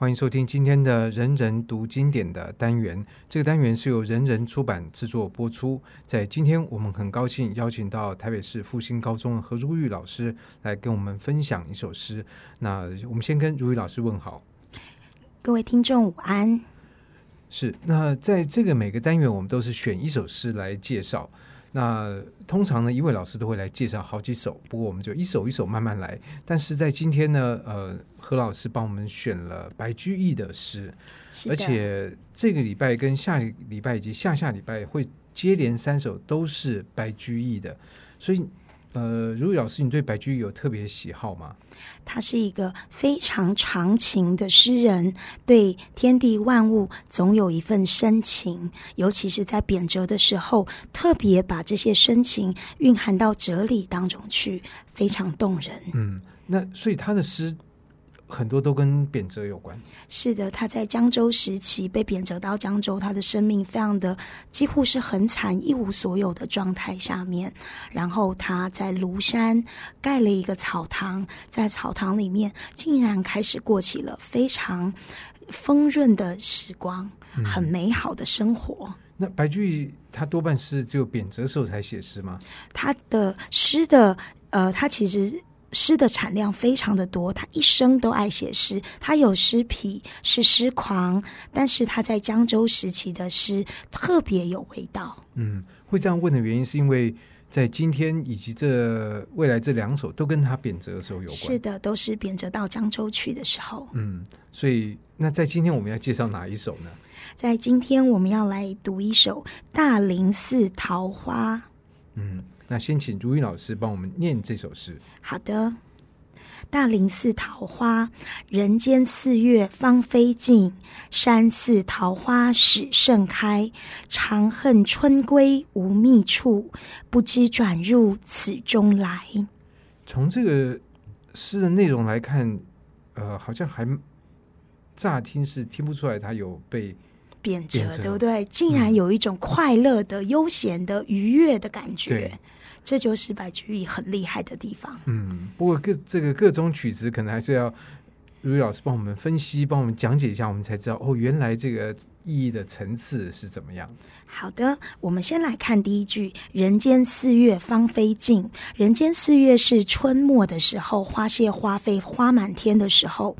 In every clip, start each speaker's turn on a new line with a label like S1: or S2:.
S1: 欢迎收听今天的“人人读经典”的单元。这个单元是由人人出版制作播出。在今天，我们很高兴邀请到台北市复兴高中的何如玉老师来跟我们分享一首诗。那我们先跟如玉老师问好。
S2: 各位听众午安。
S1: 是。那在这个每个单元，我们都是选一首诗来介绍。那通常呢，一位老师都会来介绍好几首，不过我们就一首一首慢慢来。但是在今天呢，呃，何老师帮我们选了白居易的诗，而且这个礼拜跟下礼拜以及下下礼拜会接连三首都是白居易的，所以。呃，如玉老师，你对白居易有特别喜好吗？
S2: 他是一个非常长情的诗人，对天地万物总有一份深情，尤其是在贬谪的时候，特别把这些深情蕴含到哲理当中去，非常动人。
S1: 嗯，那所以他的诗。很多都跟贬谪有关。
S2: 是的，他在江州时期被贬谪到江州，他的生命非常的几乎是很惨，一无所有的状态下面。然后他在庐山盖了一个草堂，在草堂里面竟然开始过起了非常丰润的时光，很美好的生活。
S1: 嗯、那白居易他多半是只有贬谪时候才写诗吗？
S2: 他的诗的呃，他其实。诗的产量非常的多，他一生都爱写诗，他有诗癖，是诗狂，但是他在江州时期的诗特别有味道。
S1: 嗯，会这样问的原因是因为在今天以及这未来这两首都跟他贬谪的时候有关。
S2: 是的，都是贬谪到江州去的时候。
S1: 嗯，所以那在今天我们要介绍哪一首呢？
S2: 在今天我们要来读一首《大林寺桃花》。
S1: 嗯。那先请如云老师帮我们念这首诗。
S2: 好的，大林寺桃花，人间四月芳菲尽，山寺桃花始盛开。长恨春归无觅处，不知转入此中来。
S1: 从这个诗的内容来看，呃，好像还乍听是听不出来他有被
S2: 贬谪，对不对？竟然有一种快乐的、嗯、悠闲的、愉悦的感觉。这就是白居易很厉害的地方。
S1: 嗯，不过各这个各种曲子可能还是要如意老师帮我们分析、帮我们讲解一下，我们才知道哦，原来这个意义的层次是怎么样。
S2: 好的，我们先来看第一句：“人间四月芳菲尽。”人间四月是春末的时候，花谢花飞，花满天的时候。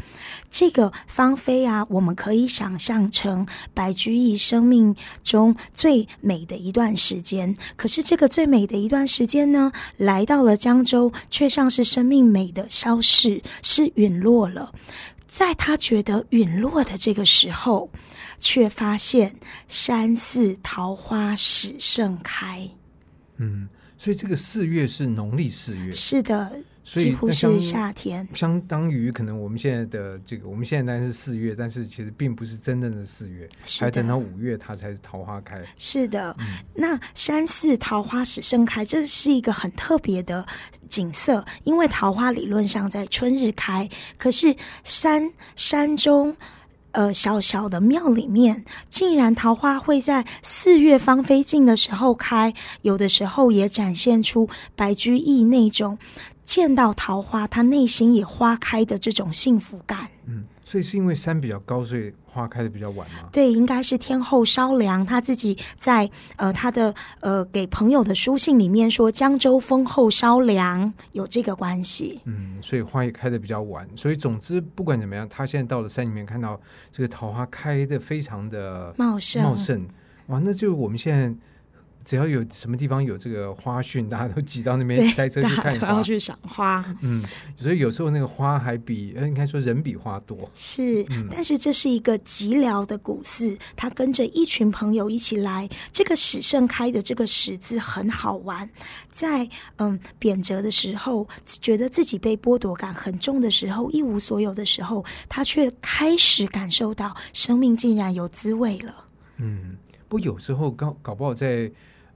S2: 这个芳菲啊，我们可以想象成白居易生命中最美的一段时间。可是，这个最美的一段时间呢，来到了江州，却像是生命美的消逝，是陨落了。在他觉得陨落的这个时候。却发现山寺桃花始盛开。
S1: 嗯，所以这个四月是农历四月，
S2: 是的，几乎是夏天，
S1: 相当于可能我们现在的这个，我们现在当然是四月，但是其实并不是真正的四月，还等到五月它才是桃花开。
S2: 是的，嗯、那山寺桃花始盛开，这是一个很特别的景色，因为桃花理论上在春日开，可是山山中。呃，小小的庙里面，竟然桃花会在四月芳菲尽的时候开，有的时候也展现出白居易那种见到桃花，他内心也花开的这种幸福感。
S1: 嗯。所以是因为山比较高，所以花开的比较晚吗？
S2: 对，应该是天后稍凉。他自己在呃他的呃给朋友的书信里面说，江州风后稍凉，有这个关系。
S1: 嗯，所以花也开的比较晚。所以总之不管怎么样，他现在到了山里面，看到这个桃花开的非常的
S2: 茂盛
S1: 茂盛。哇，那就我们现在。只要有什么地方有这个花讯，大家都挤到那边塞车去看花，
S2: 要去赏花。
S1: 嗯，所以有时候那个花还比呃，应该说人比花多。
S2: 是，嗯、但是这是一个寂寥的古寺，他跟着一群朋友一起来。这个始盛开的这个始字很好玩，在嗯贬谪的时候，觉得自己被剥夺感很重的时候，一无所有的时候，他却开始感受到生命竟然有滋味了。
S1: 嗯，不有时候搞搞不好在。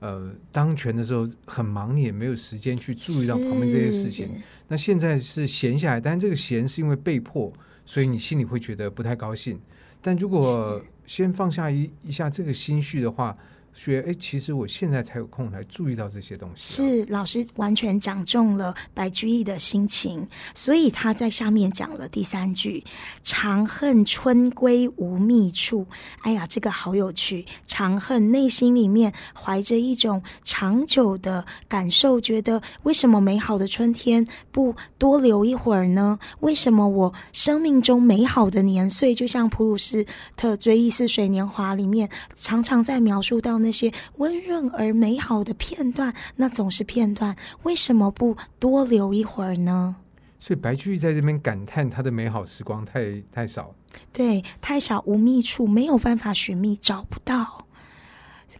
S1: 呃，当权的时候很忙，你也没有时间去注意到旁边这些事情。那现在是闲下来，但是这个闲是因为被迫，所以你心里会觉得不太高兴。但如果先放下一一下这个心绪的话，觉得哎，其实我现在才有空来注意到这些东西。
S2: 是老师完全讲中了白居易的心情，所以他在下面讲了第三句：“长恨春归无觅处。”哎呀，这个好有趣！长恨内心里面怀着一种长久的感受，觉得为什么美好的春天不多留一会儿呢？为什么我生命中美好的年岁，就像普鲁斯特《追忆似水年华》里面常常在描述到那些温润而美好的片段，那总是片段，为什么不多留一会儿呢？
S1: 所以白居易在这边感叹他的美好时光太太少，
S2: 对，太少无觅处，没有办法寻觅，找不到。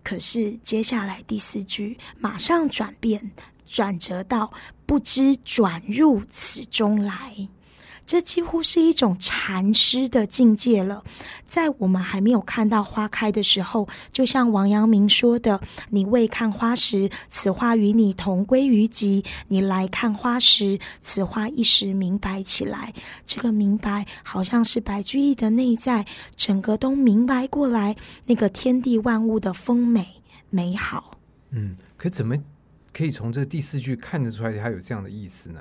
S2: 可是接下来第四句马上转变，转折到不知转入此中来。这几乎是一种禅师的境界了。在我们还没有看到花开的时候，就像王阳明说的：“你未看花时，此花与你同归于尽；你来看花时，此花一时明白起来。”这个明白，好像是白居易的内在，整个都明白过来，那个天地万物的丰美美好。
S1: 嗯，可怎么可以从这第四句看得出来，他有这样的意思呢？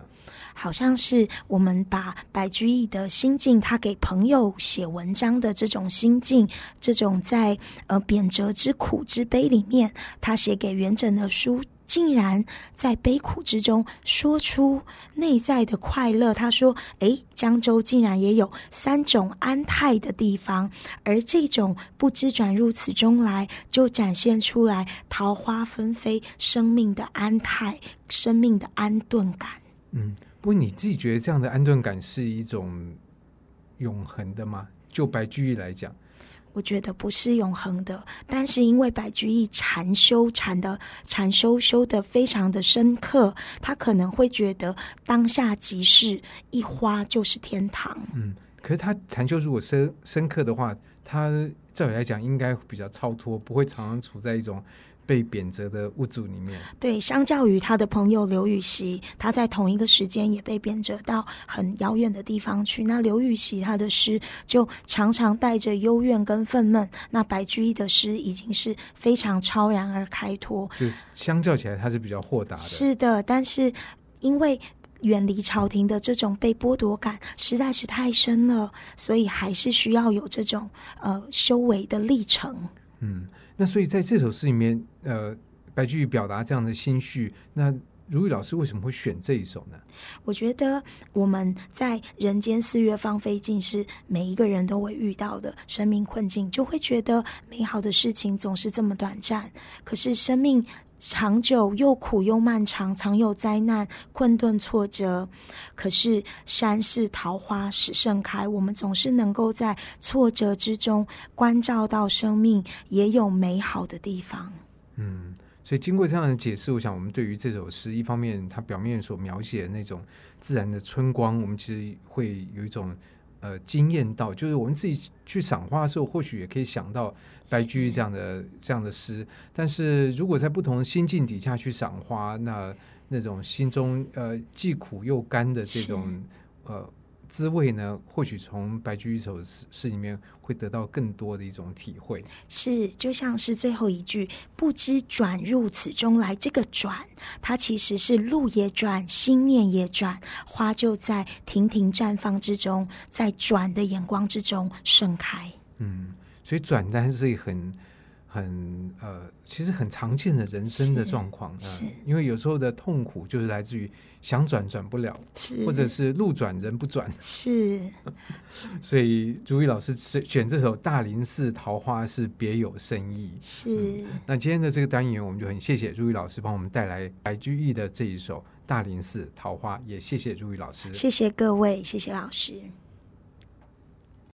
S2: 好像是我们把白居易的心境，他给朋友写文章的这种心境，这种在呃贬谪之苦之悲里面，他写给元稹的书，竟然在悲苦之中说出内在的快乐。他说：“诶，江州竟然也有三种安泰的地方，而这种不知转入此中来，就展现出来桃花纷飞，生命的安泰，生命的安顿感。”
S1: 嗯。不过你自己觉得这样的安顿感是一种永恒的吗？就白居易来讲，
S2: 我觉得不是永恒的。但是因为白居易禅修禅的禅修修的非常的深刻，他可能会觉得当下即是一花就是天堂。
S1: 嗯，可是他禅修如果深深刻的话，他照理来讲应该比较超脱，不会常常处在一种。被贬谪的物主里面，
S2: 对，相较于他的朋友刘禹锡，他在同一个时间也被贬谪到很遥远的地方去。那刘禹锡他的诗就常常带着幽怨跟愤懑，那白居易的诗已经是非常超然而开脱。
S1: 就是相较起来，他是比较豁达的。
S2: 是的，但是因为远离朝廷的这种被剥夺感实在是太深了，所以还是需要有这种呃修为的历程。
S1: 嗯。那所以在这首诗里面，呃，白居易表达这样的心绪，那如玉老师为什么会选这一首呢？
S2: 我觉得我们在人间四月芳菲尽，是每一个人都会遇到的生命困境，就会觉得美好的事情总是这么短暂。可是生命长久又苦又漫长，常有灾难、困顿、挫折。可是山寺桃花始盛开，我们总是能够在挫折之中关照到生命也有美好的地方。
S1: 嗯。所以经过这样的解释，我想我们对于这首诗，一方面它表面所描写的那种自然的春光，我们其实会有一种呃惊艳到，就是我们自己去赏花的时候，或许也可以想到白居易这样的这样的诗。但是如果在不同的心境底下去赏花，那那种心中呃既苦又甘的这种呃。滋味呢？或许从白居易首诗诗里面会得到更多的一种体会。
S2: 是，就像是最后一句“不知转入此中来”，这个“转”它其实是路也转，心念也转，花就在亭亭绽放之中，在转的眼光之中盛开。
S1: 嗯，所以转单是很。很呃，其实很常见的人生的状况啊，呃，因为有时候的痛苦就是来自于想转转不了，或者是路转人不转，
S2: 是。
S1: 所以朱毅老师选这首《大林寺桃花》是别有深意。
S2: 是，
S1: 嗯。那今天的这个单元，我们就很谢谢朱毅老师帮我们带来白居易的这一首《大林寺桃花》，也谢谢朱毅老师，
S2: 谢谢各位，谢谢老师。